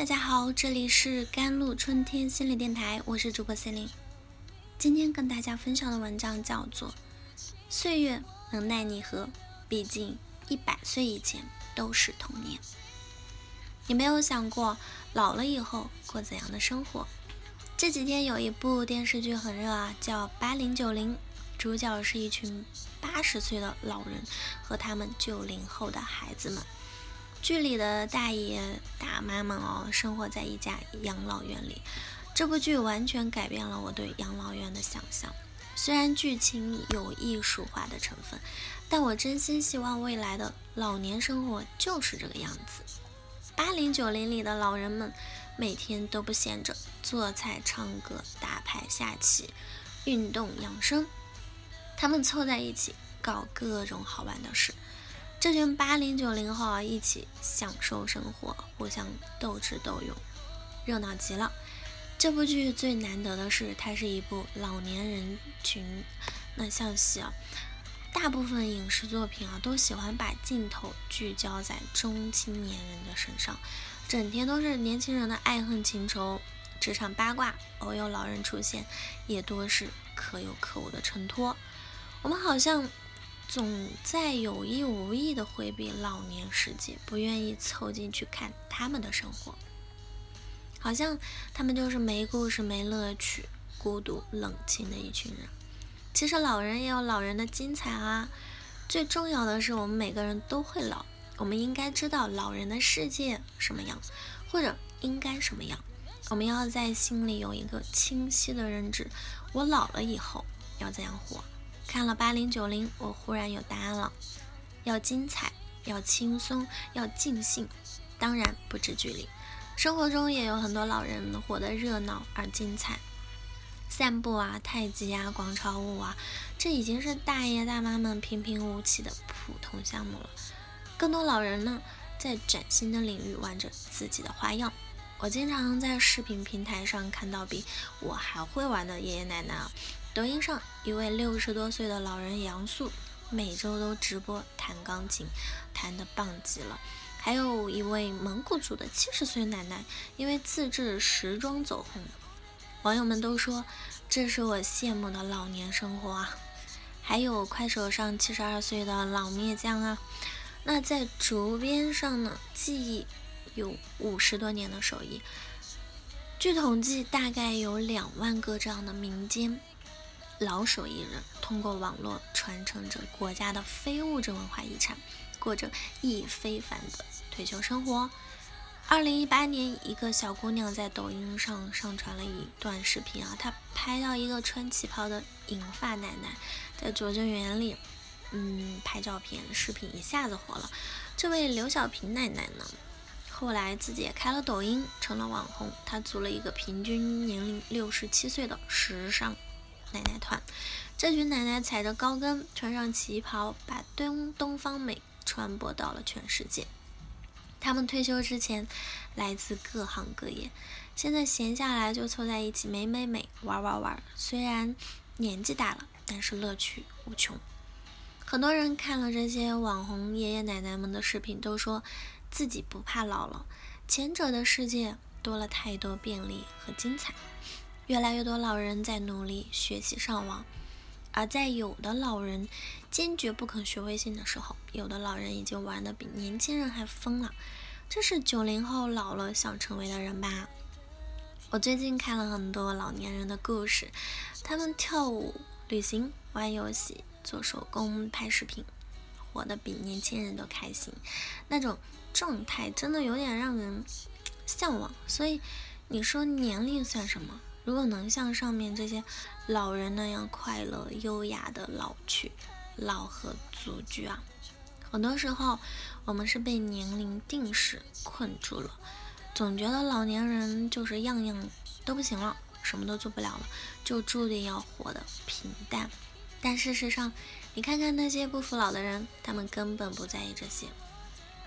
大家好，这里是甘露春天心理电台，我是主播 C 琳。今天跟大家分享的文章叫做《岁月能奈你何》，毕竟一百岁以前都是童年。你没有想过老了以后过怎样的生活？这几天有一部电视剧很热啊，叫《八零九零》，主角是一群八十岁的老人和他们九零后的孩子们。剧里的大爷大妈们哦，生活在一家养老院里。这部剧完全改变了我对养老院的想象。虽然剧情有艺术化的成分，但我真心希望未来的老年生活就是这个样子。八零九零里的老人们每天都不闲着，做菜、唱歌、打牌、下棋、运动、养生，他们凑在一起搞各种好玩的事。这群八零九零后啊，一起享受生活，互相斗智斗勇，热闹极了。这部剧最难得的是，它是一部老年人群那像戏啊。大部分影视作品啊，都喜欢把镜头聚焦在中青年人的身上，整天都是年轻人的爱恨情仇、职场八卦，偶有老人出现，也多是可有可无的衬托。我们好像。总在有意无意的回避老年世界，不愿意凑进去看他们的生活，好像他们就是没故事、没乐趣、孤独冷清的一群人。其实老人也有老人的精彩啊！最重要的是，我们每个人都会老，我们应该知道老人的世界什么样，或者应该什么样。我们要在心里有一个清晰的认知：我老了以后要怎样活。看了八零九零，我忽然有答案了：要精彩，要轻松，要尽兴。当然不止距离，生活中也有很多老人活得热闹而精彩。散步啊，太极啊，广场舞啊，这已经是大爷大妈们平平无奇的普通项目了。更多老人呢，在崭新的领域玩着自己的花样。我经常在视频平台上看到比我还会玩的爷爷奶奶啊。抖音上一位六十多岁的老人杨素，每周都直播弹钢琴，弹得棒极了。还有一位蒙古族的七十岁奶奶，因为自制时装走红，网友们都说这是我羡慕的老年生活啊。还有快手上七十二岁的老篾匠啊，那在竹编上呢，技艺有五十多年的手艺。据统计，大概有两万个这样的民间。老手艺人通过网络传承着国家的非物质文化遗产，过着意义非凡的退休生活。二零一八年，一个小姑娘在抖音上上传了一段视频啊，她拍到一个穿旗袍的银发奶奶在拙政园里，嗯，拍照片，视频一下子火了。这位刘小平奶奶呢，后来自己也开了抖音，成了网红。她组了一个平均年龄六十七岁的时尚。奶奶团，这群奶奶踩着高跟，穿上旗袍，把东东方美传播到了全世界。他们退休之前来自各行各业，现在闲下来就凑在一起美美美，玩玩玩。虽然年纪大了，但是乐趣无穷。很多人看了这些网红爷爷奶奶们的视频，都说自己不怕老了。前者的世界多了太多便利和精彩。越来越多老人在努力学习上网，而在有的老人坚决不肯学微信的时候，有的老人已经玩的比年轻人还疯了。这是九零后老了想成为的人吧？我最近看了很多老年人的故事，他们跳舞、旅行、玩游戏、做手工、拍视频，活得比年轻人都开心，那种状态真的有点让人向往。所以你说年龄算什么？如果能像上面这些老人那样快乐、优雅的老去，老和足居啊，很多时候我们是被年龄定式困住了，总觉得老年人就是样样都不行了，什么都做不了了，就注定要活得平淡。但事实上，你看看那些不服老的人，他们根本不在意这些，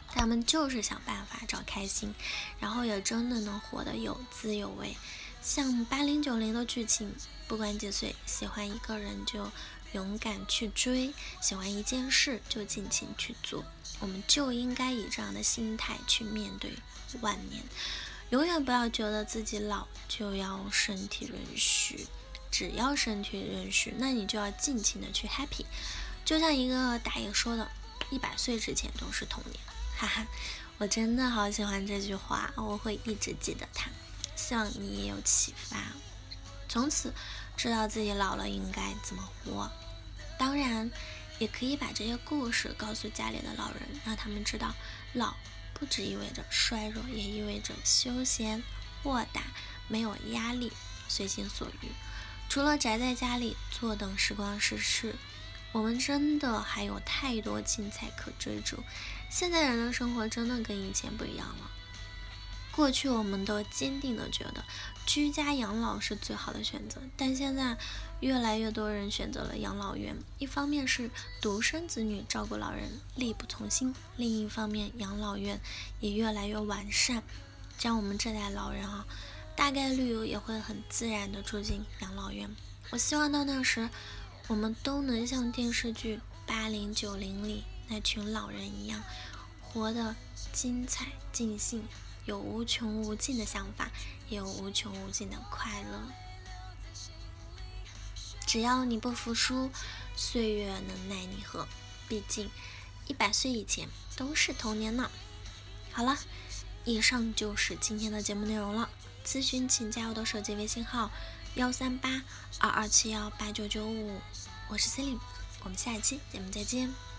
他们就是想办法找开心，然后也真的能活得有滋有味。像八零九零的剧情，不管几岁，喜欢一个人就勇敢去追，喜欢一件事就尽情去做。我们就应该以这样的心态去面对万年。永远不要觉得自己老就要身体允许，只要身体允许，那你就要尽情的去 happy。就像一个大爷说的：“一百岁之前都是童年。”哈哈，我真的好喜欢这句话，我会一直记得它。希望你也有启发，从此知道自己老了应该怎么活。当然，也可以把这些故事告诉家里的老人，让他们知道，老不只意味着衰弱，也意味着休闲、豁达、没有压力、随心所欲。除了宅在家里坐等时光逝去，我们真的还有太多精彩可追逐。现在人的生活真的跟以前不一样了。过去我们都坚定的觉得居家养老是最好的选择，但现在越来越多人选择了养老院。一方面是独生子女照顾老人力不从心，另一方面养老院也越来越完善，像我们这代老人啊，大概率也会很自然的住进养老院。我希望到那时，我们都能像电视剧《八零九零》里那群老人一样，活得精彩尽兴。有无穷无尽的想法，也有无穷无尽的快乐。只要你不服输，岁月能奈你何？毕竟一百岁以前都是童年呢。好了，以上就是今天的节目内容了。咨询请加我的手机微信号：幺三八二二七幺八九九五。我是 c e l i n e 我们下期节目再见。